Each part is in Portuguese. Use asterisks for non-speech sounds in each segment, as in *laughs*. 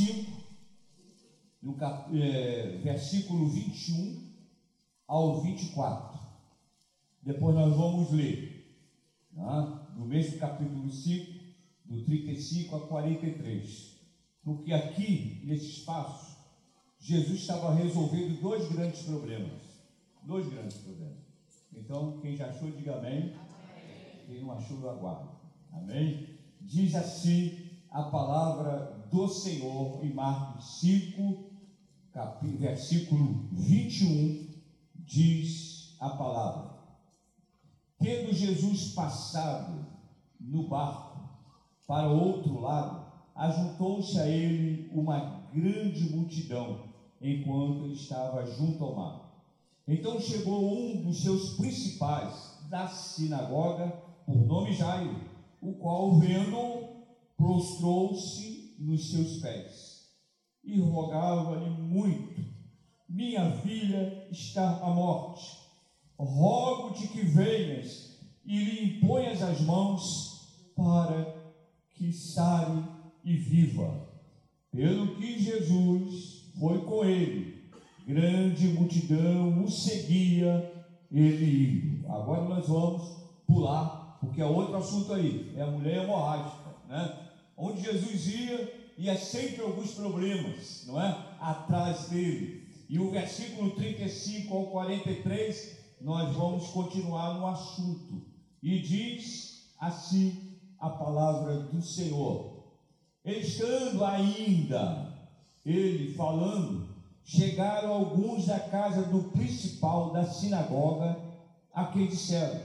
5, no cap, é, versículo 21 ao 24. Depois nós vamos ler, né, do mesmo capítulo 5, do 35 a 43. Porque aqui, nesse espaço, Jesus estava resolvendo dois grandes problemas. Dois grandes problemas. Então, quem já achou, diga amém. Quem não achou, eu aguardo. Amém? Diz assim a palavra do Senhor em Marcos 5, versículo 21, diz a palavra: Tendo Jesus passado no barco para outro lado, ajuntou-se a ele uma grande multidão, enquanto ele estava junto ao mar. Então chegou um dos seus principais da sinagoga, por nome Jairo, o qual, vendo, prostrou-se nos seus pés e rogava-lhe muito: Minha filha está à morte. Rogo-te que venhas e lhe imponhas as mãos para que sare e viva. Pelo que Jesus foi com ele, grande multidão o seguia, ele. Agora nós vamos pular, porque é outro assunto aí, é a mulher hemorrágica, né? Onde Jesus ia, ia sempre alguns problemas, não é? Atrás dele. E o versículo 35 ao 43, nós vamos continuar no assunto. E diz assim a palavra do Senhor. Estando ainda ele falando, chegaram alguns da casa do principal da sinagoga, a quem disseram: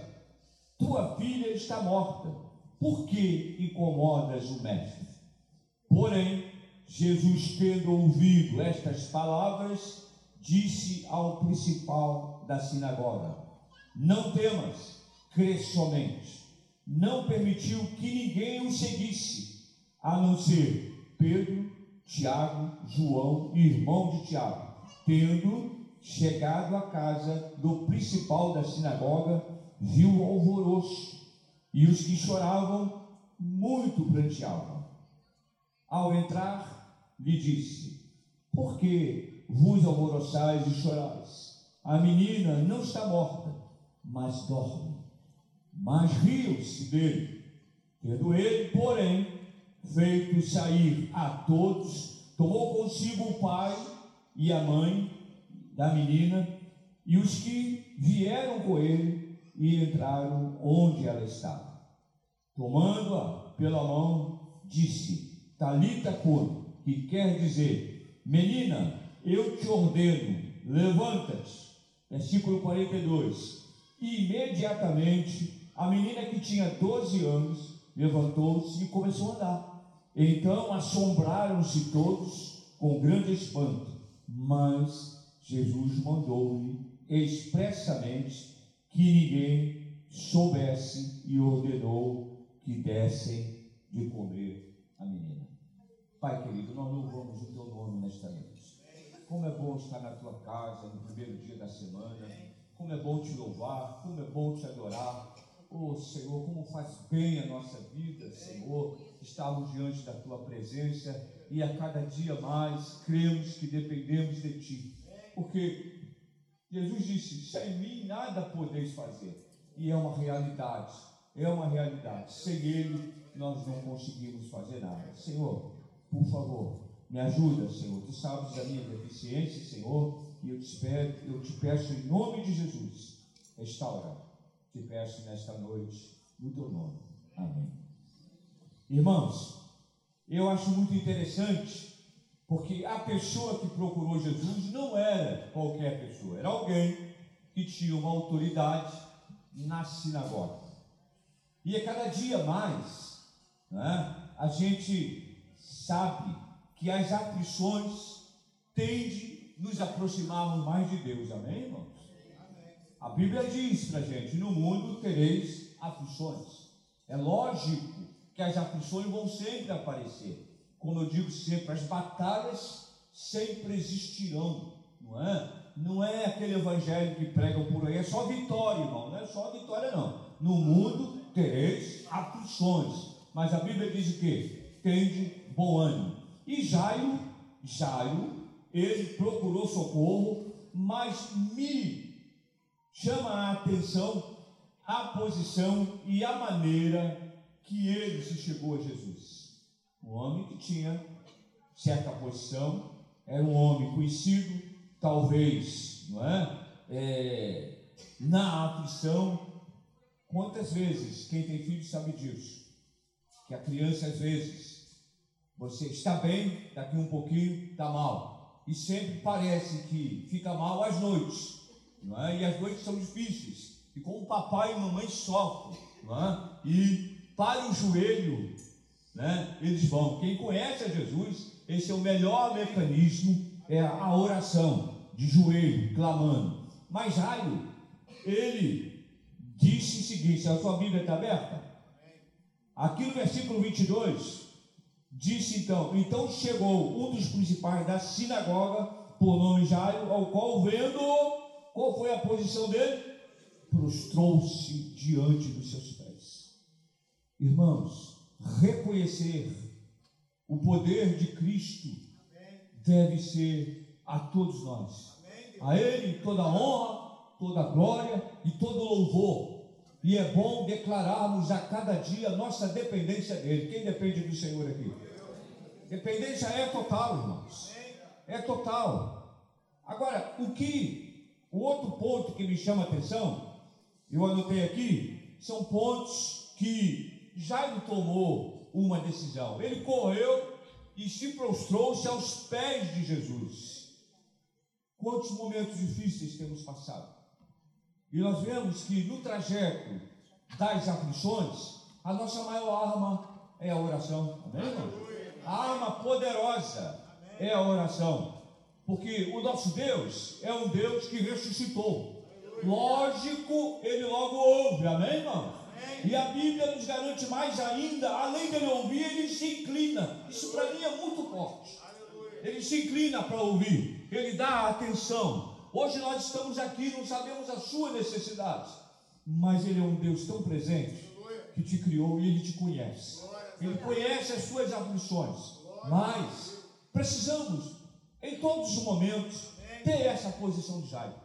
Tua filha está morta, por que incomodas o mestre? Porém, Jesus, tendo ouvido estas palavras, disse ao principal da sinagoga: Não temas, crê somente. Não permitiu que ninguém o seguisse, a não ser Pedro, Tiago, João, irmão de Tiago. Tendo chegado à casa do principal da sinagoga, viu o alvoroço e os que choravam muito pranteavam. Ao entrar, lhe disse: Por que vos alvoroçais e chorais? A menina não está morta, mas dorme. Mas riam-se dele. Tendo ele, porém, feito sair a todos, tomou consigo o pai e a mãe da menina e os que vieram com ele e entraram onde ela estava. Tomando-a pela mão, disse: Talita cur, que quer dizer, menina, eu te ordeno, levanta-te. Versículo 42. E imediatamente a menina que tinha 12 anos levantou-se e começou a andar. Então assombraram-se todos com grande espanto, mas Jesus mandou-lhe expressamente que ninguém soubesse e ordenou que dessem de comer a menina. Pai querido, nós louvamos o teu nome nesta noite. Como é bom estar na tua casa no primeiro dia da semana. Como é bom te louvar, como é bom te adorar. Oh Senhor, como faz bem a nossa vida, Senhor, estarmos diante da tua presença e a cada dia mais cremos que dependemos de ti porque Jesus disse: sem mim nada podeis fazer. E é uma realidade, é uma realidade. Sem Ele nós não conseguimos fazer nada. Senhor, por favor, me ajuda, Senhor. Tu sabes da minha deficiência, Senhor, e eu te, espero, eu te peço em nome de Jesus, restaura. Te peço nesta noite, no teu nome. Amém. Irmãos, eu acho muito interessante porque a pessoa que procurou Jesus não era qualquer pessoa, era alguém que tinha uma autoridade na sinagoga. E a cada dia mais, né, a gente sabe que as aflições tendem nos aproximarmos mais de Deus, amém, irmãos? A Bíblia diz para gente: no mundo tereis aflições. É lógico que as aflições vão sempre aparecer como eu digo sempre, as batalhas sempre existirão, não é? Não é aquele evangelho que pregam por aí, é só vitória, irmão, não é só vitória, não. No mundo tereis aflições, mas a Bíblia diz o quê? Tende bom ânimo. E Jairo, Jairo, ele procurou socorro, mas me chama a atenção a posição e a maneira que ele se chegou a Jesus. Um homem que tinha certa posição, era um homem conhecido, talvez, não é? é na aflição. Quantas vezes, quem tem filho sabe disso, que a criança às vezes, você está bem, daqui um pouquinho está mal. E sempre parece que fica mal às noites, não é? e as noites são difíceis. E como papai e mamãe sofrem, é? e para o joelho, né, eles vão. Quem conhece a Jesus, esse é o melhor mecanismo, é a oração de joelho, clamando. Mas Jairo, ele disse o seguinte: a sua Bíblia está aberta? Aqui no versículo 22, disse então: Então chegou um dos principais da sinagoga, por nome Jairo, ao qual vendo, qual foi a posição dele? Prostrou-se diante dos seus pés. Irmãos, reconhecer o poder de Cristo deve ser a todos nós. A Ele toda honra, toda glória e todo louvor. E é bom declararmos a cada dia nossa dependência dele. Quem depende do Senhor aqui? Dependência é total, irmãos. É total. Agora, o que, o outro ponto que me chama a atenção, eu anotei aqui, são pontos que Jairo tomou uma decisão. Ele correu e se prostrou-se aos pés de Jesus. Quantos momentos difíceis temos passado? E nós vemos que no trajeto das aflições, a nossa maior arma é a oração. Amém, irmão? A arma poderosa é a oração. Porque o nosso Deus é um Deus que ressuscitou. Lógico, ele logo ouve. Amém, irmão? E a Bíblia nos garante mais ainda, além dele ouvir, ele se inclina. Isso para mim é muito forte. Ele se inclina para ouvir, ele dá atenção. Hoje nós estamos aqui, não sabemos as suas necessidades, mas Ele é um Deus tão presente que te criou e Ele te conhece. Ele conhece as suas aflições, mas precisamos, em todos os momentos, ter essa posição de Jairo,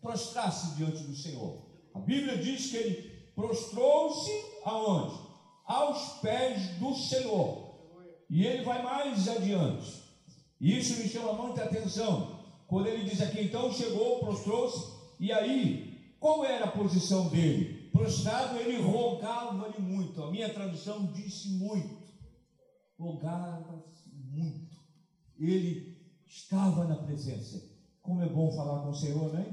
prostrar-se diante do Senhor. A Bíblia diz que ele prostrou-se aonde? Aos pés do Senhor. E ele vai mais adiante. E isso me chama muita atenção, quando ele diz aqui, então chegou, prostrou-se, e aí, qual era a posição dele? Prostrado, ele rogava-lhe muito. A minha tradução disse muito. Rogava-se muito. Ele estava na presença. Como é bom falar com o Senhor, né?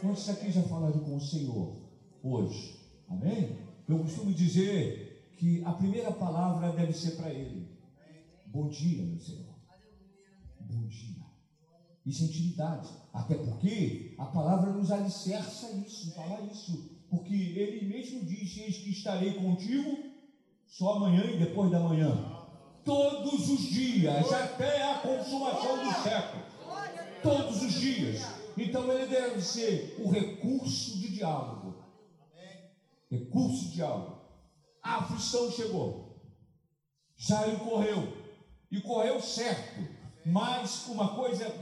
Quantos aqui já falaram com o Senhor hoje? Amém? Eu costumo dizer que a primeira palavra deve ser para Ele. Bom dia, meu Senhor. Bom dia. Isso é intimidade. Até porque a palavra nos alicerça isso, fala isso. Porque ele mesmo diz: Eis que estarei contigo só amanhã e depois da manhã. Todos os dias, até a consumação do século. Todos os dias. Então ele deve ser o recurso de diálogo. Recurso de diálogo. A aflição chegou. Jairo correu. E correu certo. Mas uma coisa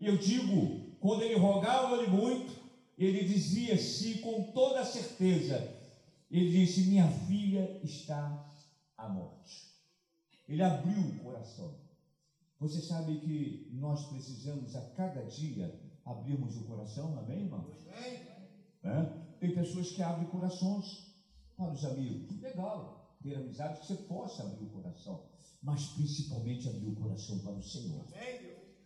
eu digo, quando ele rogava-lhe muito, ele dizia-se com toda certeza, ele disse: Minha filha está à morte. Ele abriu o coração. Você sabe que nós precisamos a cada dia abrirmos o coração, amém, irmãos? É? Tem pessoas que abrem corações para os amigos. Legal, ter amizade que você possa abrir o coração, mas principalmente abrir o coração para o Senhor.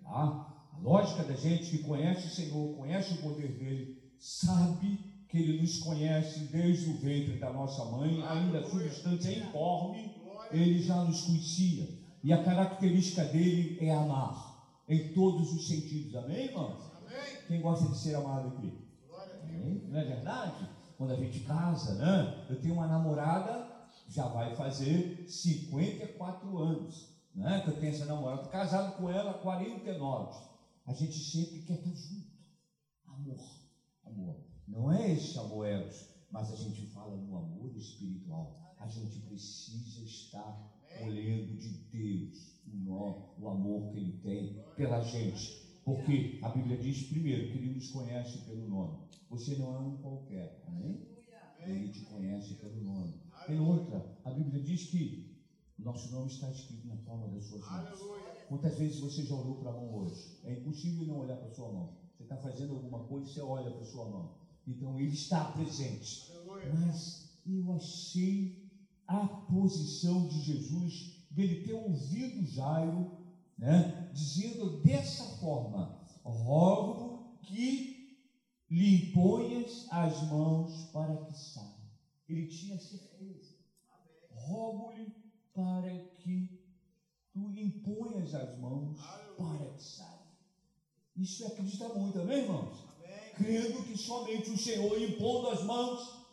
Tá? A lógica da gente que conhece o Senhor, conhece o poder dele, sabe que ele nos conhece desde o ventre da nossa mãe, ainda substância informe, ele já nos conhecia. E a característica dele é amar, em todos os sentidos. Amém, irmãos? Quem gosta de ser amado aqui? Amém? Não é verdade? Quando a gente casa, né? Eu tenho uma namorada, já vai fazer 54 anos, né? Que eu tenho essa namorada, casado com ela há 49 a gente sempre quer estar junto. Amor, amor. Não é esse amor eros, mas a gente fala no amor espiritual. A gente precisa estar olhando de Deus o, nó, o amor que Ele tem pela gente. Porque a Bíblia diz, primeiro, que Ele nos conhece pelo nome. Você não é um qualquer, amém? Ele te conhece pelo nome. Tem outra, a Bíblia diz que nosso nome está escrito na palma das suas mãos. Quantas vezes você já olhou para a mão hoje? É impossível não olhar para a sua mão. Você está fazendo alguma coisa, você olha para a sua mão. Então ele está presente. Mas eu achei a posição de Jesus, dele ter ouvido Jairo, né, dizendo dessa forma: rogo que lhe imponhas as mãos para que saia. Ele tinha certeza. Rogo-lhe para que tu imponhas as mãos para que saia. Isso é muito, amém, irmãos? Amém. Crendo que somente o Senhor impondo as mãos,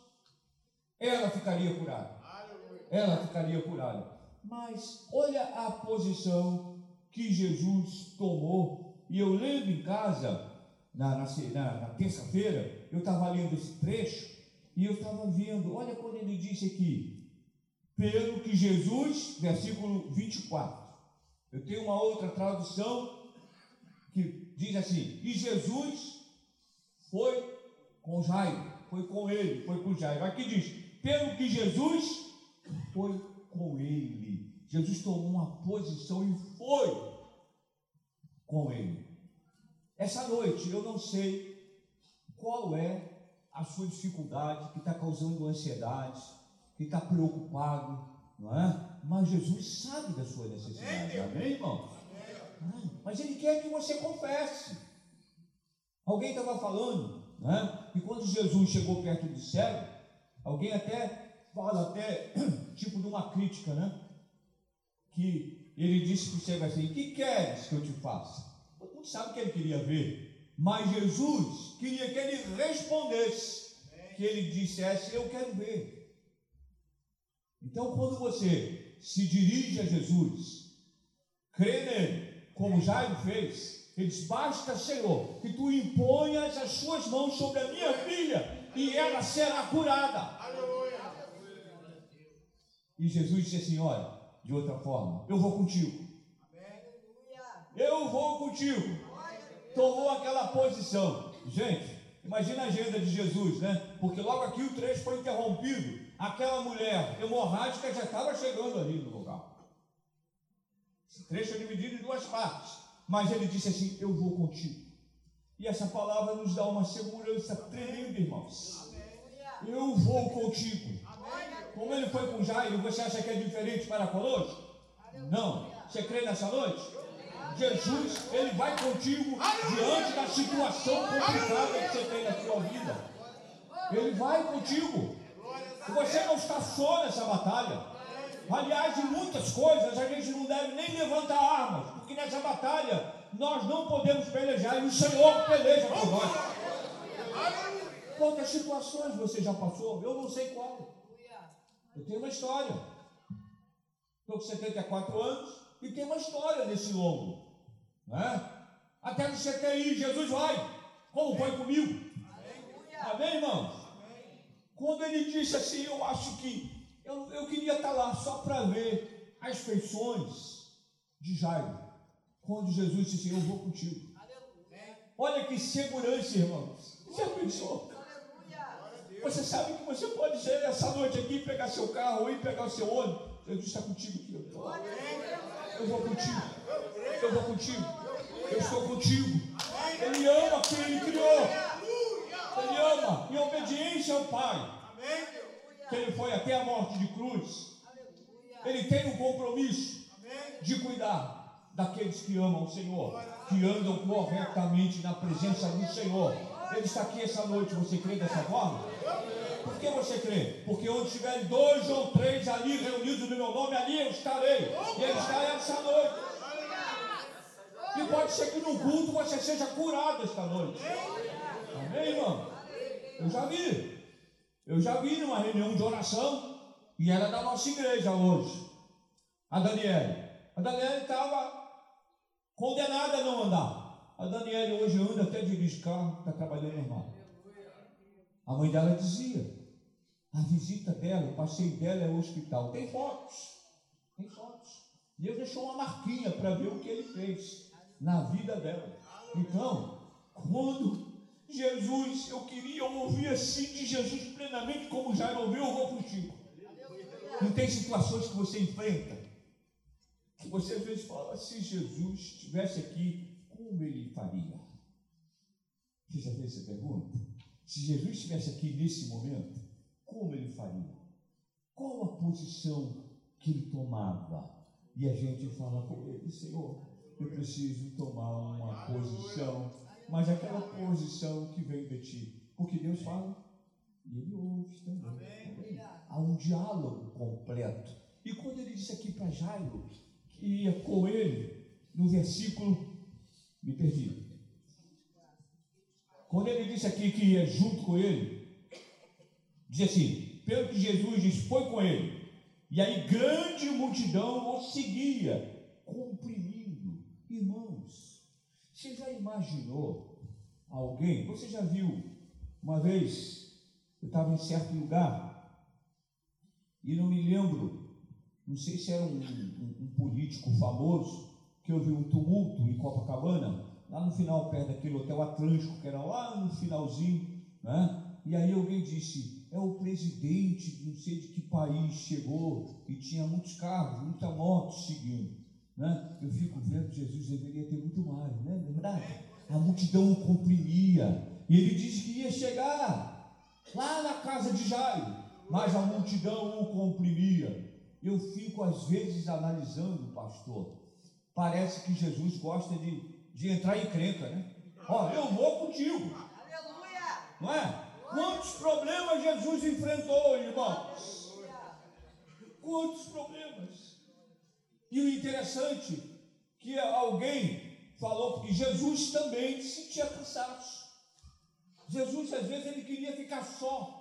ela ficaria curada. Ela ficaria curada. Mas olha a posição que Jesus tomou. E eu lendo em casa, na, na, na, na terça-feira, eu estava lendo esse trecho e eu estava vendo, olha quando ele disse aqui, pelo que Jesus, versículo 24. Eu tenho uma outra tradução diz assim: E Jesus foi com Jairo, foi com ele, foi com Jairo. Aqui diz: Pelo que Jesus foi com ele. Jesus tomou uma posição e foi com ele. Essa noite eu não sei qual é a sua dificuldade que está causando ansiedade, que está preocupado, não é? Mas Jesus sabe da sua necessidade, amém, irmão? Mas Ele quer que você confesse. Alguém estava falando, né? Que quando Jesus chegou perto do céu, alguém até fala até *clears throat* tipo de uma crítica, né? Que ele disse para o cego assim: "Que queres que eu te faça?" Todo mundo sabe o que ele queria ver, mas Jesus queria que ele respondesse, que ele dissesse: "Eu quero ver." Então, quando você se dirige a Jesus, crê nele, como Jairo fez, ele diz: Basta, Senhor, que tu imponhas as suas mãos sobre a minha filha e ela será curada. E Jesus disse assim: Olha, de outra forma, eu vou contigo. Eu vou contigo. Tomou aquela posição. Gente, imagina a agenda de Jesus, né? Porque logo aqui o trecho foi interrompido aquela mulher hemorrágica já estava chegando ali no. Esse trecho é dividido em duas partes. Mas ele disse assim: Eu vou contigo. E essa palavra nos dá uma segurança tremenda, irmãos. Eu vou contigo. Como ele foi com Jairo, você acha que é diferente para conosco? Não. Você crê nessa noite? Jesus, ele vai contigo diante da situação complicada que você tem na sua vida. Ele vai contigo. Você não está só nessa batalha. Aliás, em muitas coisas a gente não deve nem levantar armas, porque nessa batalha nós não podemos pelejar e o Senhor peleja por nós. Quantas situações você já passou? Eu não sei qual. Eu tenho uma história. Estou com 74 anos e tenho uma história nesse longo. Né? Até no CTI, Jesus vai, como foi comigo. Amém, irmãos? Quando ele disse assim, eu acho que eu, eu queria estar lá só para ver as feições de Jairo. Quando Jesus disse assim, eu vou contigo. Olha que segurança, irmãos. Você pensou? Você sabe que você pode ser essa noite aqui, pegar seu carro ou ir pegar o seu ônibus. Jesus está contigo aqui. Eu vou contigo. Eu vou contigo. Eu estou contigo. Ele ama quem ele criou. Ele ama em obediência ao Pai. Que ele foi até a morte de cruz. Ele tem um compromisso de cuidar daqueles que amam o Senhor, que andam corretamente na presença do Senhor. Ele está aqui essa noite. Você crê dessa forma? Por que você crê? Porque onde estiverem dois ou três ali reunidos no meu nome, ali eu estarei. E ele está essa noite. E pode ser que no culto você seja curado esta noite. Amém, irmão? Eu já vi. Eu já vi numa reunião de oração, e era da nossa igreja hoje. A Daniela. A Daniela estava condenada a não andar. A Daniela hoje anda até dirige carro, está trabalhando normal. A mãe dela dizia: a visita dela, o passeio dela é o hospital. Tem fotos. Tem fotos. Deus deixou uma marquinha para ver o que ele fez na vida dela. Então, quando Jesus, eu queria ouvir assim de Jesus plenamente, como já ouviu, eu vou contigo. Não tem situações que você enfrenta que você às vezes fala, se Jesus estivesse aqui, como ele faria? Você já fez essa pergunta? Se Jesus estivesse aqui nesse momento, como ele faria? Qual a posição que ele tomava? E a gente fala com ele, Senhor, eu preciso tomar uma posição, mas aquela posição que vem de ti. Porque Deus fala e ele ouve também. Há um diálogo completo. E quando ele disse aqui para Jairo que ia com ele, no versículo, me perdi. Quando ele disse aqui que ia junto com ele, diz assim: pelo que Jesus disse, foi com ele. E aí grande multidão o seguia, você já imaginou alguém? Você já viu uma vez? Eu estava em certo lugar e não me lembro, não sei se era um, um, um político famoso, que vi um tumulto em Copacabana, lá no final, perto daquele hotel Atlântico, que era lá no finalzinho, né? E aí alguém disse, é o presidente de não sei de que país chegou e tinha muitos carros, muita moto seguindo. Né? Eu fico vendo, Jesus deveria ter muito mais, não é verdade? A multidão o comprimia. E ele disse que ia chegar lá na casa de Jairo, mas a multidão o comprimia. Eu fico às vezes analisando, pastor. Parece que Jesus gosta de, de entrar em crenca, né? Ó, eu vou contigo. Aleluia! Não é? Quantos problemas Jesus enfrentou, irmãos? Quantos problemas? E o interessante que alguém falou que Jesus também sentia cansaço. Jesus às vezes ele queria ficar só.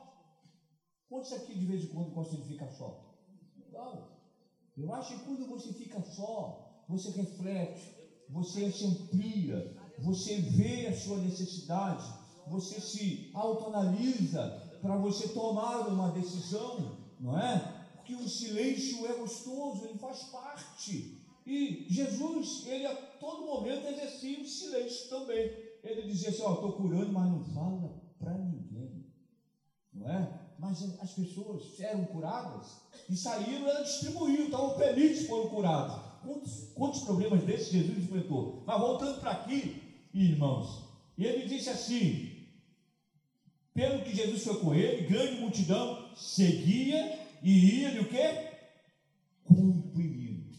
Quantos aqui de vez em quando gostam de ficar só? Não. Eu acho que quando você fica só, você reflete, você se amplia, você vê a sua necessidade, você se autoanalisa para você tomar uma decisão, não é? Porque o silêncio é gostoso, ele faz parte. E Jesus, ele a todo momento exercia o silêncio também. Ele dizia assim: Ó, estou curando, mas não fala para ninguém, não é? Mas as pessoas eram curadas e saíram, ela distribuiu, então felizes foram curados. Quantos, quantos problemas desses Jesus enfrentou? Mas voltando para aqui, irmãos, ele disse assim: pelo que Jesus foi com ele, grande multidão seguia e ia-lhe o quê? Cumprindo.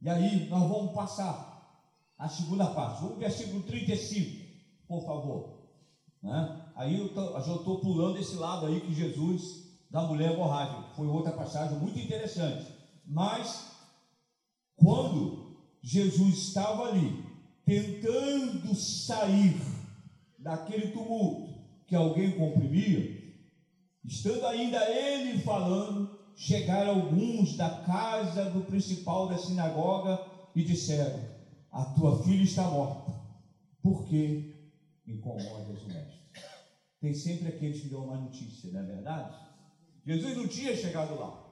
E aí nós vamos passar a segunda parte. Vamos versículo 35, por favor. Né? Aí eu estou pulando esse lado aí que Jesus da mulher hemorrágica. Foi outra passagem muito interessante. Mas quando Jesus estava ali, tentando sair daquele tumulto, que alguém comprimia, estando ainda ele falando, chegaram alguns da casa do principal da sinagoga e disseram: A tua filha está morta, por que incomodas o mestre? Tem sempre aqueles que dão uma notícia, não é verdade? Jesus não tinha chegado lá.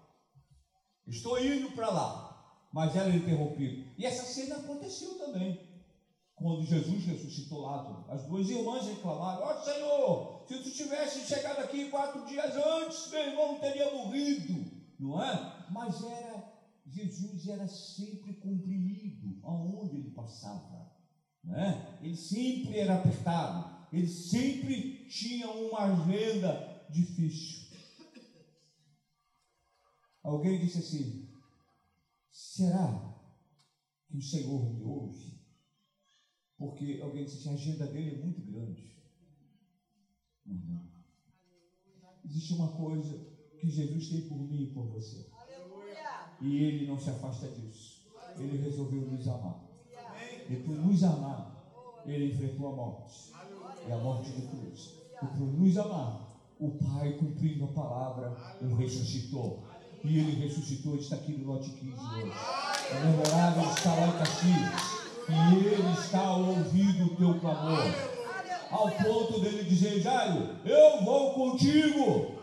Estou indo para lá, mas era interrompido. E essa cena aconteceu também quando Jesus ressuscitou Lázaro, as duas irmãs reclamaram: Ó oh, Senhor, se tu tivesse chegado aqui quatro dias antes, meu irmão teria morrido, não é? Mas era, Jesus era sempre comprimido aonde ele passava, não é? Ele sempre era apertado, ele sempre tinha uma agenda difícil. Alguém disse assim: será que o Senhor me ouve? Porque alguém disse assim, a agenda dele é muito grande. Não, Existe uma coisa que Jesus tem por mim e por você. E ele não se afasta disso. Ele resolveu nos amar. E por nos amar, ele enfrentou a morte. E a morte de cruz. E por nos amar, o Pai, cumprindo a palavra, o ressuscitou. E ele ressuscitou, está aqui no lote 15 hoje. A memorada está lá em Caxias e Ele está ouvindo o teu clamor. Ao ponto dele dizer, Jairo, eu vou contigo.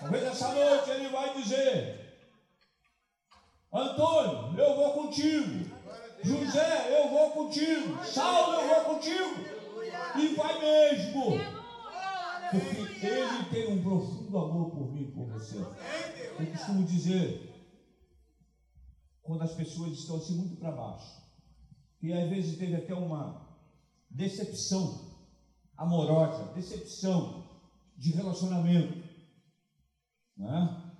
Talvez essa noite ele vai dizer, Antônio, eu vou contigo. José, eu vou contigo. Saulo, eu vou contigo. E vai mesmo. Porque ele tem um profundo amor por mim e por você. Eu costumo dizer, quando as pessoas estão assim muito para baixo, que às vezes teve até uma decepção amorosa, decepção de relacionamento. Né?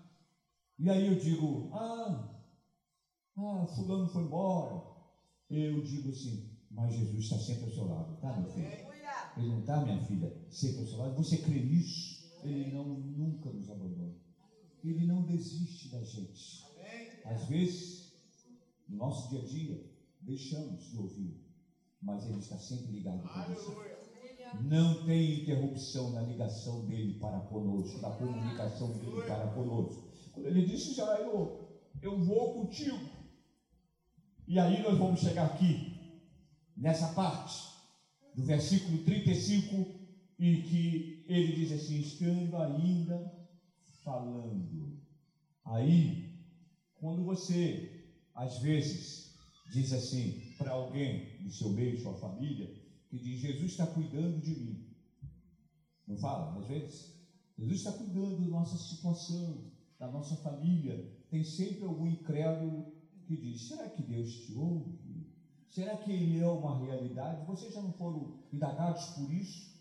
E aí eu digo, ah, ah, fulano foi embora. Eu digo assim, mas Jesus está sempre ao seu lado, tá, meu filho? Ele não está, minha filha, sempre ao seu lado. Você crê nisso? Ele não nunca nos abandona. Ele não desiste da gente. Às vezes, no nosso dia a dia, deixamos de ouvir, mas ele está sempre ligado com você. Não tem interrupção na ligação dele para conosco, na comunicação dele para conosco. Quando ele disse, Jairo, eu vou contigo. E aí nós vamos chegar aqui, nessa parte, do versículo 35, e que ele diz assim: estando ainda falando. Aí, quando você, às vezes, diz assim para alguém do seu meio, sua família, que diz: Jesus está cuidando de mim. Não fala, às vezes? Jesus está cuidando da nossa situação, da nossa família. Tem sempre algum incrédulo que diz: será que Deus te ouve? Será que Ele é uma realidade? Vocês já não foram indagados por isso?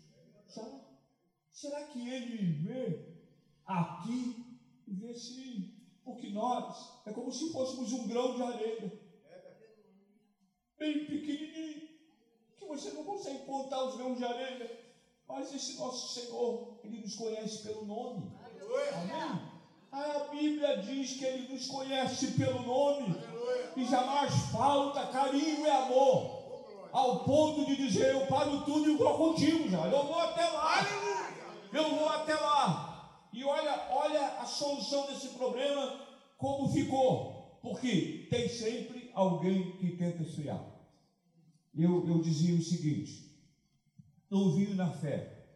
Já? Será que Ele vê aqui? Vê sim. Porque nós é como se fôssemos um grão de areia, bem pequenininho, que você não consegue contar os grãos de areia. Mas esse nosso Senhor, Ele nos conhece pelo nome. Amém? A Bíblia diz que Ele nos conhece pelo nome e jamais falta carinho e amor, ao ponto de dizer: Eu paro tudo e vou contigo já, eu vou até lá, eu vou até lá. E olha, olha a solução desse problema, como ficou, porque tem sempre alguém que tenta esfriar. Eu, eu dizia o seguinte: novinho na fé,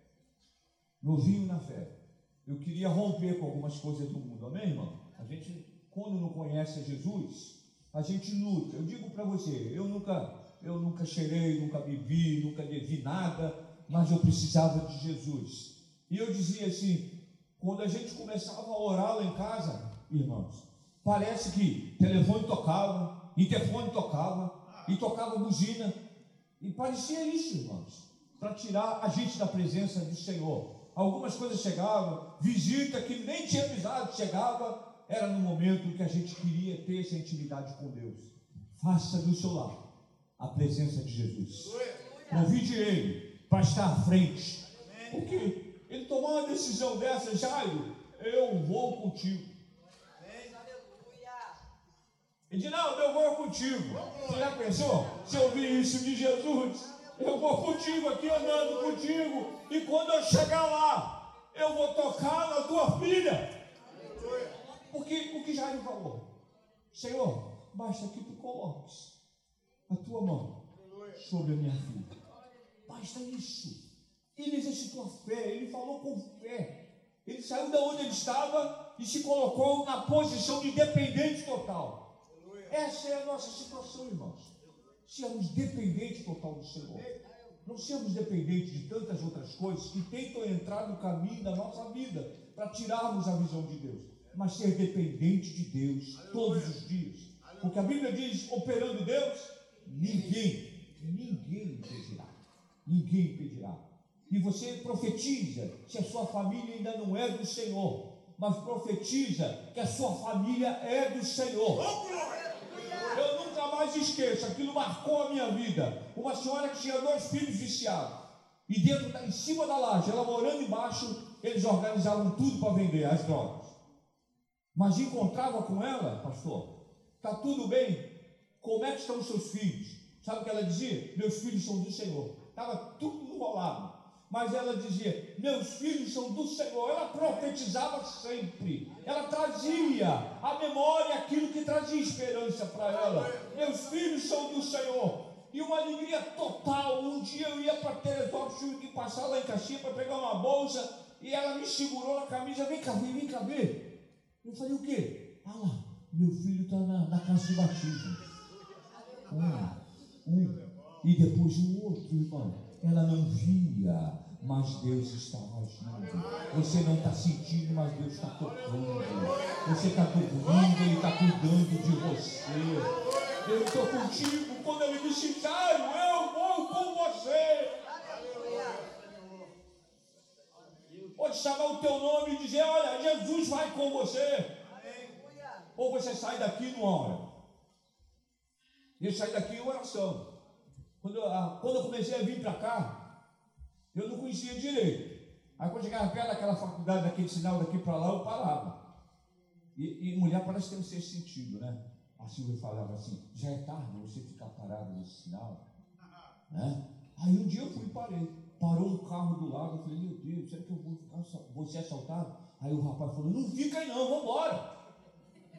novinho na fé. Eu queria romper com algumas coisas do mundo, amém, irmão? A gente, quando não conhece Jesus, a gente luta. Eu digo para você, eu nunca, eu nunca cheirei, nunca bebi, nunca devi nada, mas eu precisava de Jesus. E eu dizia assim, quando a gente começava a orar lá em casa, irmãos, parece que telefone tocava, interfone tocava, e tocava buzina, e parecia isso, irmãos, para tirar a gente da presença do Senhor algumas coisas chegavam, visita que nem tinha avisado chegava, era no momento que a gente queria ter essa intimidade com Deus. Faça do seu lado a presença de Jesus. Convide Ele para estar à frente. Porque ele tomou uma decisão dessa, Jairo, eu vou contigo. Ele disse, não, eu vou contigo. Você já pensou? Se eu ouvir isso de Jesus, eu vou contigo aqui andando contigo. E quando eu chegar lá, eu vou tocar na tua filha. Porque o que Jairo falou? Senhor, basta que tu coloques a tua mão sobre a minha filha. Basta isso. Ele exercitou a fé, ele falou com fé. Ele saiu da onde ele estava e se colocou na posição de dependente total. Essa é a nossa situação, irmãos. Seamos dependentes total do Senhor. Não seamos dependentes de tantas outras coisas que tentam entrar no caminho da nossa vida para tirarmos a visão de Deus. Mas ser dependente de Deus todos os dias. Porque a Bíblia diz: operando Deus, ninguém, ninguém impedirá. Ninguém impedirá. E você profetiza se a sua família ainda não é do Senhor, mas profetiza que a sua família é do Senhor. Eu nunca mais esqueço, aquilo marcou a minha vida. Uma senhora que tinha dois filhos viciados. E dentro, em cima da laje, ela morando embaixo, eles organizavam tudo para vender as drogas. Mas encontrava com ela, pastor, está tudo bem? Como é que estão os seus filhos? Sabe o que ela dizia? Meus filhos são do Senhor. Estava tudo enrolado mas ela dizia: Meus filhos são do Senhor. Ela profetizava sempre, ela trazia à memória aquilo que trazia esperança para ela. Meus filhos são do Senhor. E uma alegria total. Um dia eu ia para Teresópolis, tive que passar lá em Caxias para pegar uma bolsa, e ela me segurou na camisa: Vem cá ver, vem cá ver. Eu falei: O quê? Ah lá, meu filho está na, na casa de batismo. Um, um. E depois o outro, irmão. Ela não via, mas Deus estava agindo. Você não está sentindo, mas Deus está tocando. Você está dormindo, Ele está cuidando de você. Eu estou contigo. Quando Ele disse, Jairo, eu vou com você. Pode chamar o teu nome e dizer, olha, Jesus vai com você. Ou você sai daqui numa hora. Eu saí daqui em oração. Quando eu, ah, quando eu comecei a vir para cá, eu não conhecia direito. Aí quando chegava perto daquela faculdade, daquele sinal daqui para lá, eu parava. E, e, mulher parece ter um sexto sentido, né? A Silvia falava assim, já é tarde você ficar parado nesse sinal. *laughs* Né? Aí um dia eu fui e parei. Parou um carro do lado, eu falei, meu Deus, será que eu vou ficar vou ser assaltado? Aí o rapaz falou, não fica aí não, vamos embora.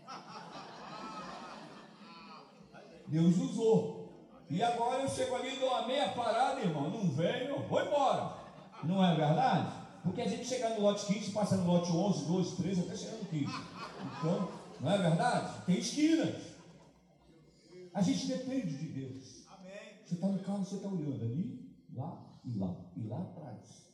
*laughs* Deus usou. E agora eu chego ali, dou uma meia parada, irmão, não venho, vou embora. Não é verdade? Porque a gente chega no lote 15, passa no lote 11, 12, 13, até chegar no 15. Então, não é verdade? Tem esquinas. A gente depende de Deus. Você está no carro, você está olhando ali, lá e lá, e lá atrás.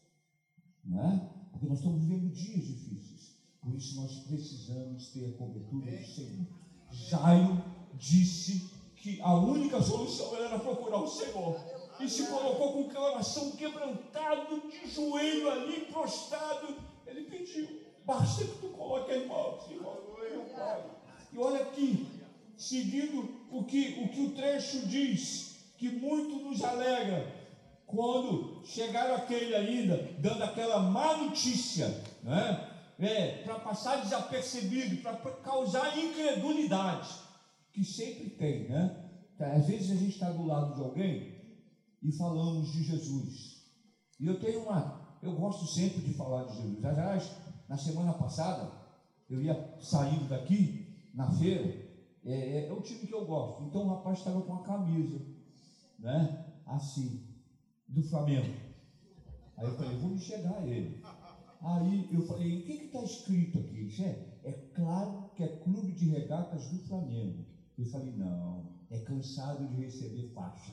Não é? Porque nós estamos vivendo dias difíceis. Por isso nós precisamos ter a cobertura do Senhor. Jairo disse que a única solução era procurar o Senhor. E se colocou com o coração quebrantado, de joelho ali, prostrado. Ele pediu: basta que tu coloque mãos, irmão, meu Pai. E olha aqui, seguindo o que, o que o trecho diz, que muito nos alegra, quando chegaram aquele ainda, dando aquela má notícia, né? É, para passar desapercebido, para causar incredulidade que sempre tem, né? Tá, às vezes a gente está do lado de alguém e falamos de Jesus. E eu tenho uma, eu gosto sempre de falar de Jesus. Aliás, na semana passada, eu ia saindo daqui, na feira, é, é, é o time que eu gosto. Então o rapaz estava com a camisa, né? Assim, do Flamengo. Aí eu falei, vou enxergar ele. Aí eu falei, o que está escrito aqui? Ele é, é claro que é Clube de Regatas do Flamengo. Eu falei, não, é cansado de receber faixa.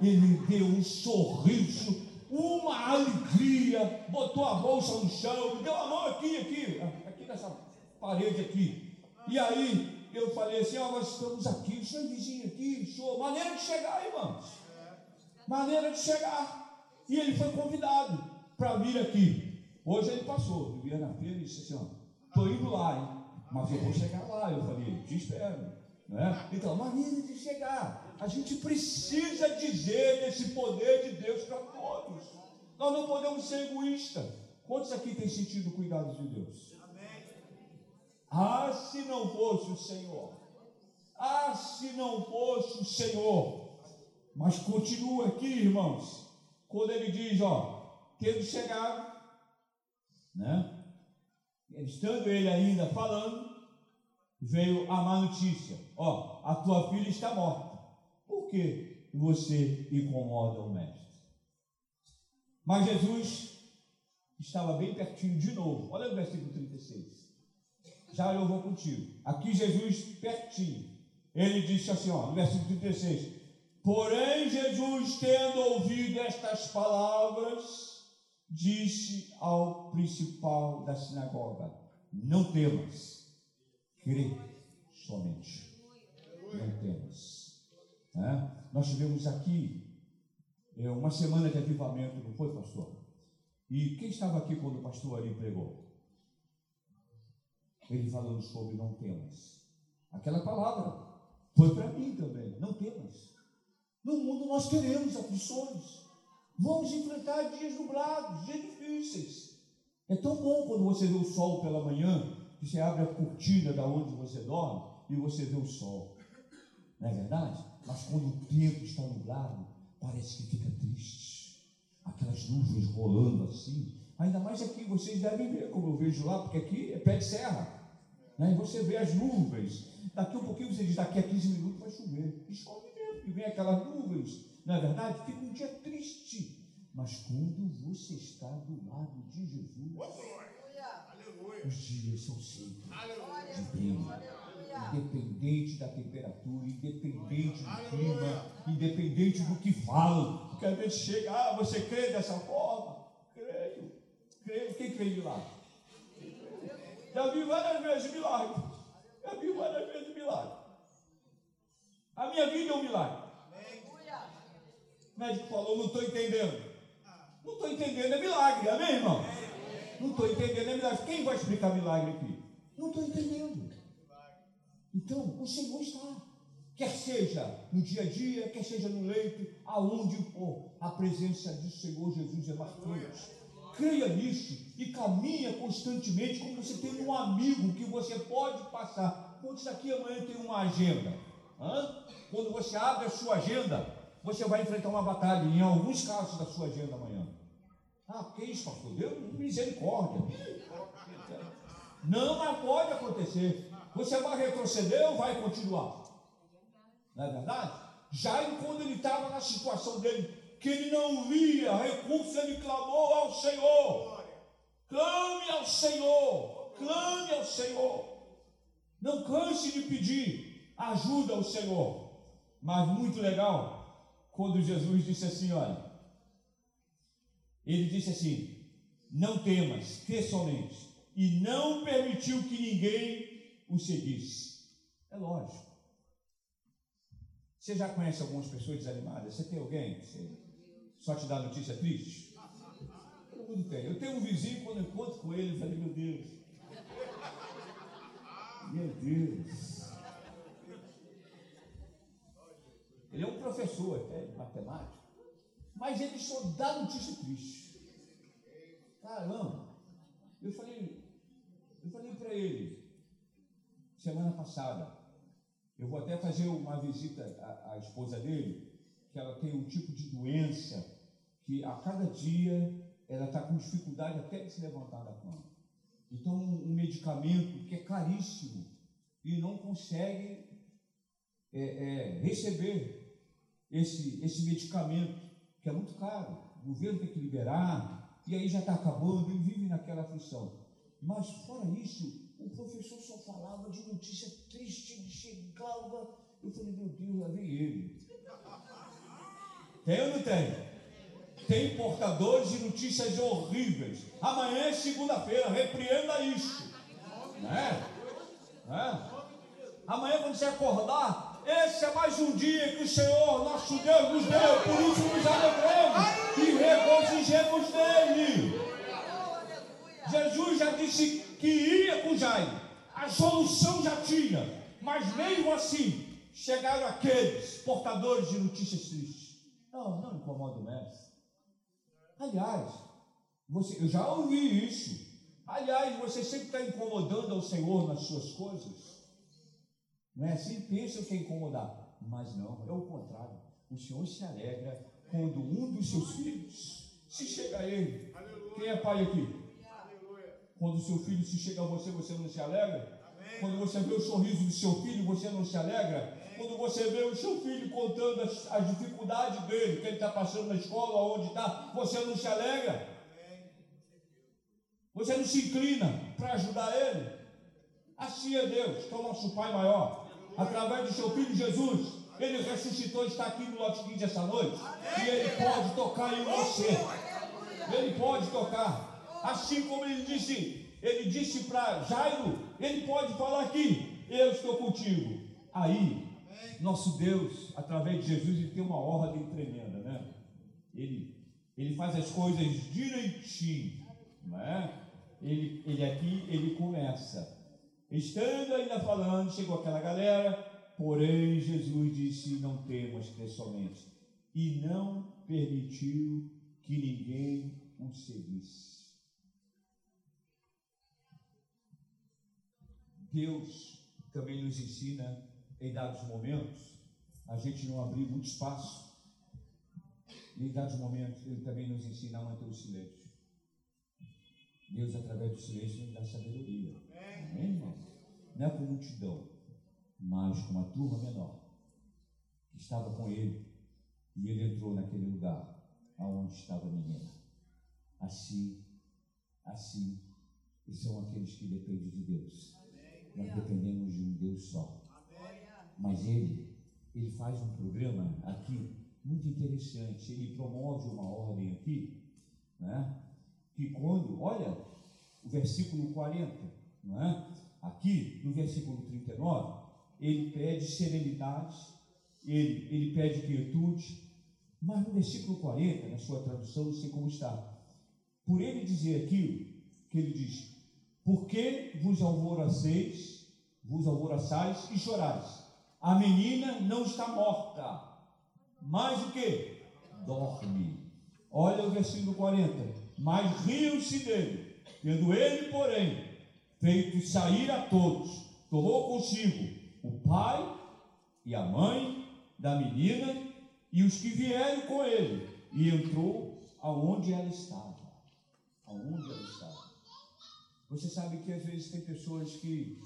Ele deu um sorriso, uma alegria, botou a bolsa no chão, deu a mão aqui, aqui, aqui nessa parede aqui. E aí eu falei assim, ó, nós estamos aqui, o senhor vizinho aqui, show, maneira de chegar, irmãos. Maneira de chegar. E ele foi convidado para vir aqui. Hoje ele passou, vivia na feira e disse assim, ó, estou indo lá, hein? Mas eu vou chegar lá. Eu falei, te espero. Né? Então, maneira de chegar. A gente precisa dizer desse poder de Deus para todos. Nós não podemos ser egoístas. Quantos aqui têm sentido o cuidado de Deus? Ah, se não fosse o Senhor. Ah, se não fosse o Senhor. Mas continua aqui, irmãos. Quando ele diz, ó, tendo chegado, né? Estando ele ainda falando, veio a má notícia: Ó, a tua filha está morta. Por que você incomoda o mestre? Mas Jesus estava bem pertinho de novo. Olha o versículo 36. Já eu vou contigo. Aqui Jesus pertinho. Ele disse assim, ó, no versículo 36. Porém, Jesus, tendo ouvido estas palavras, disse ao principal da sinagoga: Não temas crê somente. Não temos. É? Nós tivemos aqui é, uma semana de avivamento, não foi, pastor? E quem estava aqui quando o pastor ali pregou? Ele falando sobre não temas. Aquela palavra foi para mim também. Não temas. No mundo nós teremos aflições. Vamos enfrentar dias nublados, dias difíceis. É tão bom quando você vê o sol pela manhã que você abre a cortina da onde você dorme e você vê o sol. Não é verdade? Mas quando o tempo está nublado, parece que fica triste. Aquelas nuvens rolando assim. Ainda mais aqui, vocês devem ver, como eu vejo lá, porque aqui é pé de serra. Né? E você vê as nuvens. Daqui um pouquinho você diz, daqui a 15 minutos vai chover. Escolhe mesmo, e vem aquelas nuvens. Não é verdade? Fica um dia triste. Mas quando você está do lado de Jesus, os dias são cheios de brilho. Independente da temperatura, independente do clima, independente do que falam. Porque às vezes chega, ah, você crê dessa forma? Creio. Creio. Quem crê de lá? Já vi várias vezes milagre. Já vi várias vezes milagre. A minha vida é um milagre. O médico falou, não estou entendendo. Não estou entendendo, é milagre, amém, irmão? Não estou entendendo, é milagre. Quem vai explicar milagre aqui? Não estou entendendo. Então, o Senhor está. Quer seja no dia a dia, quer seja no leito, aonde for, a presença do Senhor Jesus é marcante. Creia nisso e caminha constantemente como você tem um amigo que você pode passar. Quantos daqui amanhã tem uma agenda? Hã? Quando você abre a sua agenda, você vai enfrentar uma batalha, em alguns casos da sua agenda amanhã. Ah, que isso, pastor? Deus, misericórdia. Não, mas pode acontecer. Você vai retroceder ou vai continuar? Não é verdade? Jairo, quando ele estava na situação dele, que ele não via recurso, ele clamou ao Senhor. Clame ao Senhor. Clame ao Senhor. Não canse de pedir ajuda ao Senhor. Mas muito legal, quando Jesus disse assim: olha, ele disse assim: não temas, crê somente, e não permitiu que ninguém o seguisse. É lógico. Você já conhece algumas pessoas desanimadas? Você tem alguém que só te dá notícia triste? Todo mundo tem. Eu tenho um vizinho, quando eu encontro com ele, eu falei, meu Deus. Meu Deus. Ele é um professor até de matemática. Mas ele só dá notícia triste. Caramba. Eu falei, eu falei para ele, semana passada, eu vou até fazer uma visita à, à, esposa dele, que ela tem um tipo de doença que a cada dia ela está com dificuldade até de se levantar da cama. Então, um medicamento que é caríssimo e não consegue é, é, receber esse, esse medicamento, que é muito caro. O governo tem que liberar, e aí já está acabando, e vive naquela aflição. Mas, fora isso, o professor só falava de notícia triste, ele chegava. Eu falei, meu Deus, lá vem ele. Tem ou não tem? Tem portadores de notícias horríveis. Amanhã é segunda-feira, repreenda isso. Né? Né? Amanhã, quando você acordar, esse é mais um dia que o Senhor, nosso Deus, nos deu. Por isso nos alegremos e regozijemos nele. Jesus já disse que ia com Jairo. A solução já tinha. Mas mesmo assim, chegaram aqueles portadores de notícias tristes. Não, não incomoda o mestre. Aliás, você, eu já ouvi isso. Aliás, você sempre está incomodando ao Senhor nas suas coisas. Não é assim? Pensam que é incomodar. Mas não, é o contrário. O Senhor se alegra quando um dos seus filhos se chega a ele. Quem é pai aqui? Quando o seu filho se chega a você, você não se alegra? Amém. Quando você vê o sorriso do seu filho, você não se alegra? Amém. Quando você vê o seu filho contando as, as dificuldades dele, que ele está passando na escola, onde está, você não se alegra? Você não se inclina para ajudar ele? Assim é Deus, que é o nosso Pai maior. Através do seu Filho Jesus, ele ressuscitou e está aqui no lote 15 essa noite. E ele pode tocar em você. Ele pode tocar. Assim como ele disse, ele disse para Jairo, ele pode falar aqui, eu estou contigo. Aí, nosso Deus, através de Jesus, ele tem uma ordem tremenda, né? Ele, ele faz as coisas direitinho, não é? Ele, ele aqui, ele começa. Estando ainda falando, chegou aquela galera, porém Jesus disse: Não temas, crer somente. E não permitiu que ninguém o seguisse. Deus também nos ensina, em dados momentos, a gente não abrir muito espaço. Em dados momentos, Ele também nos ensina a manter o silêncio. Deus, através do silêncio, nos dá sabedoria. Amém, irmão? Não é com multidão, mas com uma turma menor, que estava com Ele. E Ele entrou naquele lugar aonde estava a menina. Assim, assim, e são aqueles que dependem de Deus nós dependemos de um Deus só. Mas ele, ele faz um programa aqui muito interessante. Ele promove uma ordem aqui, né? Que quando, olha, o versículo 40, não é? Aqui, no versículo 39, ele pede serenidade, ele, ele pede quietude, mas no versículo 40, na sua tradução, não sei como está. Por ele dizer aquilo, que ele diz: Por que vos alvoraceis, vos alvoroçais e chorais? A menina não está morta, mas o que? Dorme. Olha o versículo 40. Mas riam-se dele, tendo ele, porém, feito sair a todos, tomou consigo o pai e a mãe da menina e os que vieram com ele, e entrou aonde ela estava. Aonde ela estava. Você sabe que às vezes tem pessoas que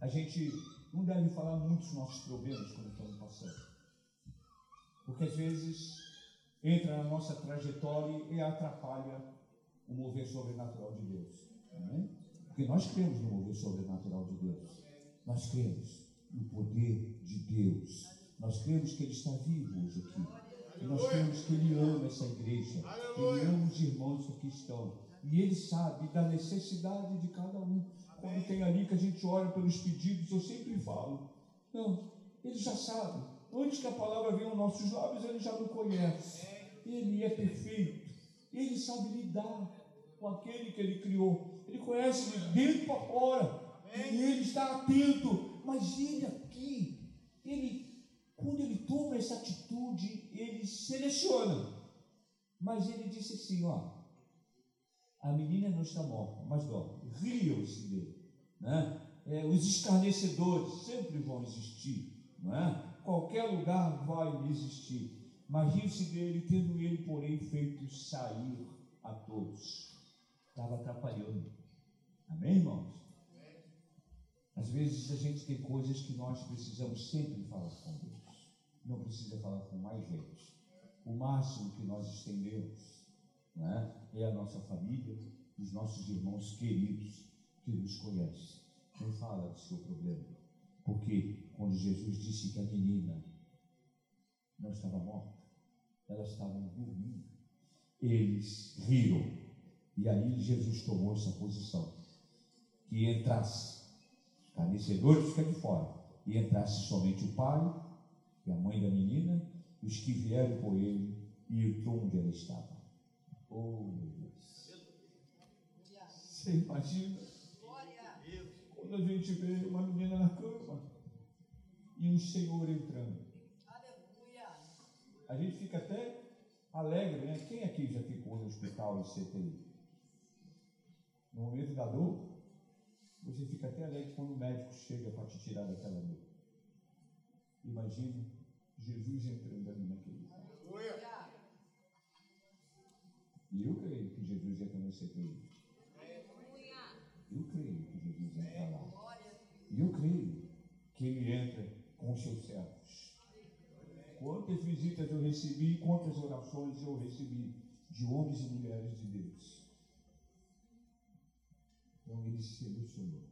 a gente não deve falar muito dos nossos problemas quando estamos passando. Porque às vezes entra na nossa trajetória e atrapalha o mover sobrenatural de Deus. Amém? Porque nós cremos no mover sobrenatural de Deus. Nós cremos no poder de Deus. Nós cremos que Ele está vivo hoje aqui. E nós cremos que Ele ama essa igreja. Ele ama os irmãos que aqui estão. E Ele sabe da necessidade de cada um. Quando tem ali que a gente ora pelos pedidos, eu sempre falo. Não, Ele já sabe. Antes que a palavra venha aos nossos lábios, Ele já nos conhece. Ele é perfeito. Ele sabe lidar com aquele que Ele criou. Ele conhece de dentro para fora. E Ele está atento. Mas Ele aqui, Ele, quando Ele toma essa atitude, Ele seleciona. Mas Ele disse assim, ó, a menina não está morta, mas dorme. Riam-se dele. Né? É, os escarnecedores sempre vão existir. Não é? Qualquer lugar vai existir. Mas riam-se dele, tendo ele, porém, feito sair a todos. Estava atrapalhando. Amém, irmãos? Às vezes a gente tem coisas que nós precisamos sempre falar com Deus. Não precisa falar com mais gente. O máximo que nós estendemos né? é a nossa família, os nossos irmãos queridos que nos conhecem. Não fala do seu problema. Porque quando Jesus disse que a menina não estava morta, elas estavam dormindo, eles riram. E aí Jesus tomou essa posição. Que entrasse, carnecedores ficam de fora, e entrasse somente o pai e a mãe da menina, os que vieram por ele, e entrou onde ela estava. Oh, meu Deus. Você imagina? Quando a gente vê uma menina na cama e um senhor entrando. A gente fica até alegre, né? Quem aqui já ficou no hospital em CTI? No momento da dor, você fica até alegre quando o médico chega para te tirar daquela dor. Imagina Jesus entrando ali naquele. E eu creio que Jesus entra no CTI. Eu creio que Jesus entra lá. E eu creio que ele entra com os seus servos. Quantas visitas eu recebi, quantas orações eu recebi de homens e mulheres de Deus. Então ele se selecionou.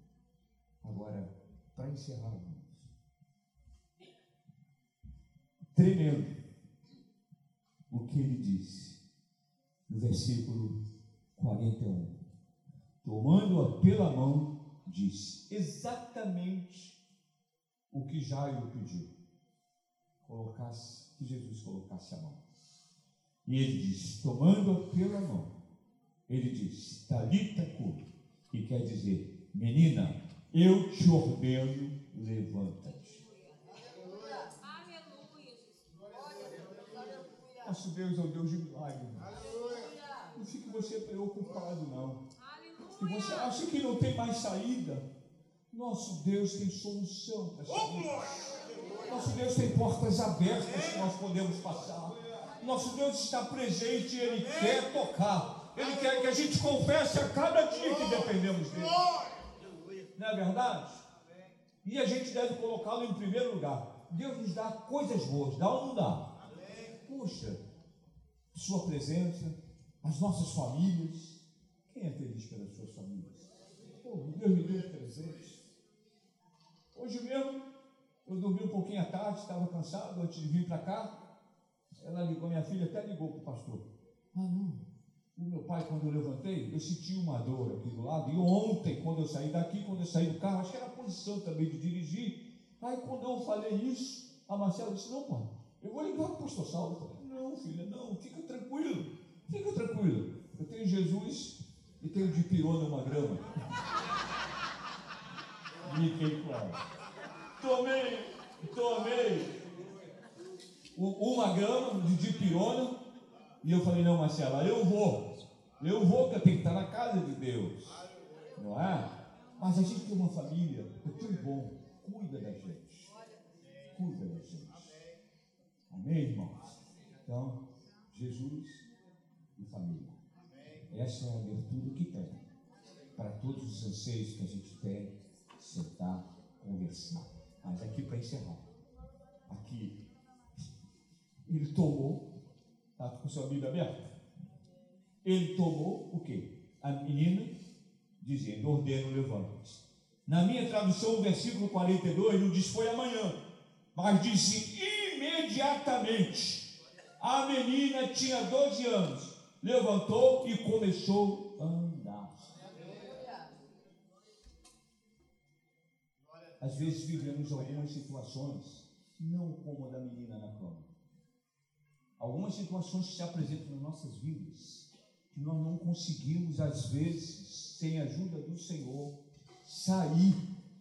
Agora, para encerrar, tremendo o que ele disse no versículo 41. Tomando-a pela mão, disse exatamente o que Jairo pediu. Colocasse, que Jesus colocasse a mão. E ele disse, tomando-a pela mão, ele disse, Talita cura, que quer dizer, menina, eu te ordeno, levanta-te. Nosso Deus é o Deus de milagre. Não fique você preocupado, não. Que você acha que não tem mais saída. Nosso Deus tem solução para isso. Nosso Deus tem portas abertas que nós podemos passar. Nosso Deus está presente e Ele quer tocar. Ele quer que a gente confesse a cada dia que dependemos dele. Não é verdade? E a gente deve colocá-lo em primeiro lugar. Deus nos dá coisas boas, dá ou não dá? Puxa, Sua presença, as nossas famílias. Quem é feliz pelas suas famílias? Oh, Deus me deu presente. Hoje mesmo, eu dormi um pouquinho à tarde, estava cansado antes de vir para cá. Ela ligou, minha filha até ligou para o pastor. Ah, não. O meu pai, quando eu levantei, eu senti uma dor aqui do lado. E ontem, quando eu saí daqui, quando eu saí do carro, acho que era a posição também de dirigir. Aí, quando eu falei isso, a Marcela disse: Não, pai, eu vou ligar para o pastor Saulo. Eu falei: Não, filha, não, fica tranquilo, fica tranquilo. Eu tenho Jesus e tenho de pirona uma grama. *laughs* Fiquei claro. Tomei, tomei uma grama de dipirona e eu falei, não, Marcela, eu vou. Eu vou, porque eu tenho que estar na casa de Deus. Não é? Mas a gente tem uma família, é tão bom. Cuida da gente. Cuida da gente. Amém, irmãos? Então, Jesus e família. Essa é a abertura que tem para todos os anseios que a gente tem sentar, conversar. Mas aqui para encerrar. Aqui. Ele tomou, está com sua Bíblia aberta? Ele tomou o quê? A menina, dizendo: ordeno, levante. Na minha tradução, o versículo 42 não diz foi amanhã, mas disse imediatamente. A menina tinha 12 anos, levantou e começou Às vezes vivemos algumas situações, não como a da menina na cama. Algumas situações se apresentam nas nossas vidas, que nós não conseguimos, às vezes, sem a ajuda do Senhor, sair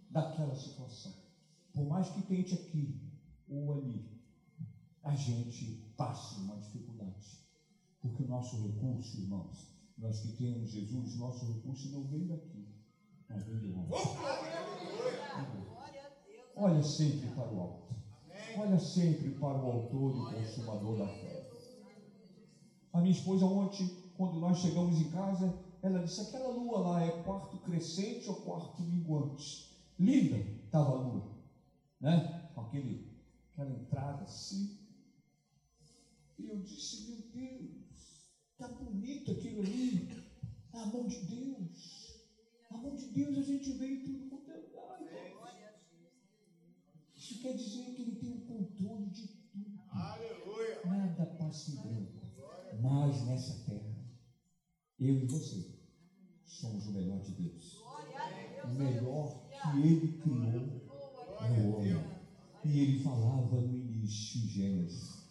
daquela situação. Por mais que tente aqui ou ali, a gente passa uma dificuldade. Porque o nosso recurso, irmãos, nós que temos Jesus, nosso recurso não vem daqui, mas vem de lá. Olha sempre para o alto. Olha sempre para o autor e consumador da fé. A minha esposa ontem, quando nós chegamos em casa, ela disse: aquela lua lá é quarto crescente ou quarto minguante? Linda estava a lua, né? Com aquele, aquela entrada assim. E eu disse: meu Deus, está bonito aquilo ali. É a mão de Deus. A mão de Deus a gente vê tudo eu e você somos o melhor de Deus. O melhor que ele criou no homem. E ele falava no início Gênesis: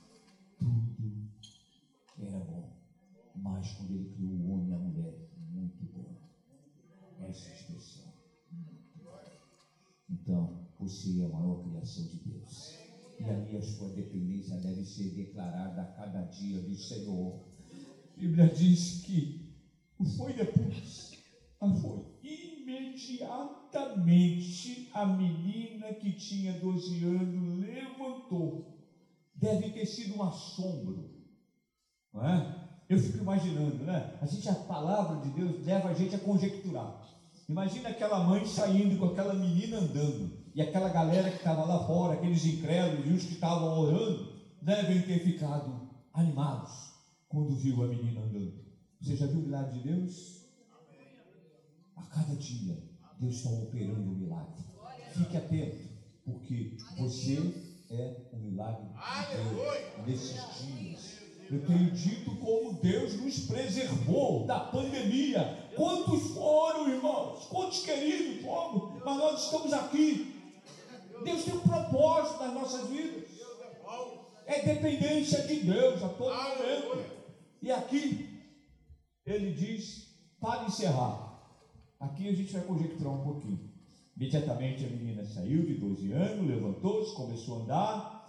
tudo era bom. Mas quando ele criou o homem e a mulher, muito bom. Essa expressão. Então, você é a maior criação de Deus. E aí a sua dependência deve ser declarada a cada dia do Senhor. A Bíblia diz que foi depois, foi imediatamente a menina que tinha 12 anos levantou. Deve ter sido um assombro, não é? Eu fico imaginando, né? A gente, a palavra de Deus leva a gente a conjecturar. Imagina aquela mãe saindo com aquela menina andando. E aquela galera que estava lá fora, aqueles incrédulos e os que estavam orando, devem ter ficado animados quando viu a menina andando. Você já viu o milagre de Deus? A cada dia, Deus está operando um milagre. Fique atento, porque você é um milagre de Deus nesses dias. Eu tenho dito como Deus nos preservou da pandemia. Quantos foram, irmãos? Quantos queridos fomos? Mas nós estamos aqui Deus tem um propósito nas nossas vidas. É dependência de Deus a todo momento. E aqui ele diz, para encerrar, aqui a gente vai conjecturar um pouquinho. Imediatamente a menina saiu de 12 anos, levantou-se, começou a andar.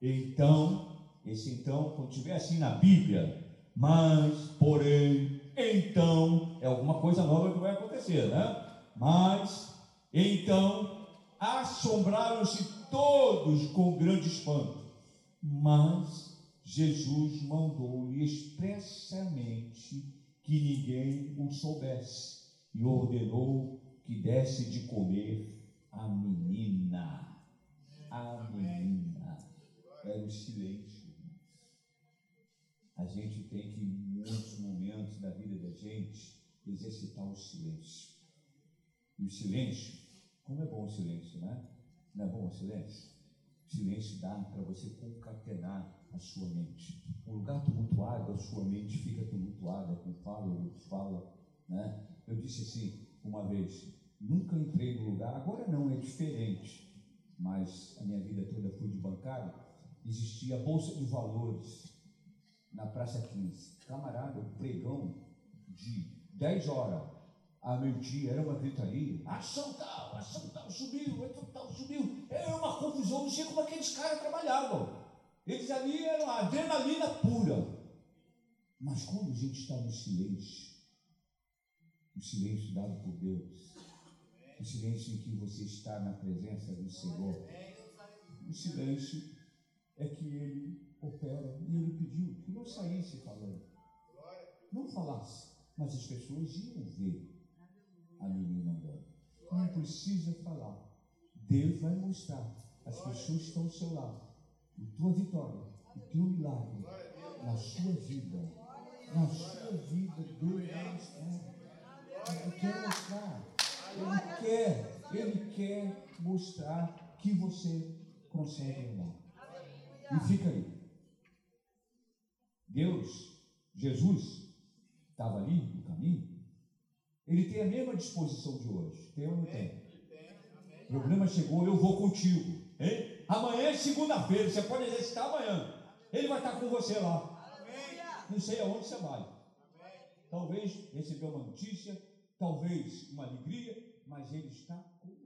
Então, esse então, quando tiver assim na Bíblia, mas, porém, então, é alguma coisa nova que vai acontecer, né? Mas, então, assombraram-se todos com grande espanto. Mas Jesus mandou-lhe expressamente que ninguém o soubesse e ordenou que desse de comer a menina. A menina. Era o silêncio. A gente tem que, em muitos momentos da vida da gente, exercitar o silêncio. E o silêncio como é bom o silêncio, né? Não é bom o silêncio? Silêncio dá para você concatenar a sua mente. Um lugar tumultuado, a sua mente fica tumultuada, com fala, outro fala. Né? Eu disse assim uma vez: nunca entrei no lugar, agora não, é diferente, mas a minha vida toda foi de bancário. Existia a Bolsa de Valores na Praça 15. Camarada, o pregão de 10 horas a meio-dia, era uma gritaria. Ação tal, ação tal subiu, ação tal subiu. Era uma confusão, não sei como aqueles caras trabalhavam. Eles ali eram adrenalina pura. Mas quando a gente está no silêncio, o silêncio dado por Deus, o silêncio em que você está na presença do Senhor, o silêncio é que Ele opera. E Ele pediu que não saísse falando, não falasse, mas as pessoas iam ver a menina andando. Não precisa falar. Deus vai mostrar. As pessoas estão ao seu lado. A tua vitória, o teu milagre na sua vida. Na sua vida, Deus vai mostrar. Ele quer mostrar. Ele quer, ele quer mostrar que você consegue andar. E fica aí. Deus, Jesus, estava ali no caminho. Ele tem a mesma disposição de hoje. Tem ou não tem? O problema chegou, eu vou contigo. Hein? Amanhã é segunda-feira, você pode exercitar amanhã. Ele vai estar com você lá. Não sei aonde você vai. Talvez recebeu uma notícia, talvez uma alegria, mas ele está com você.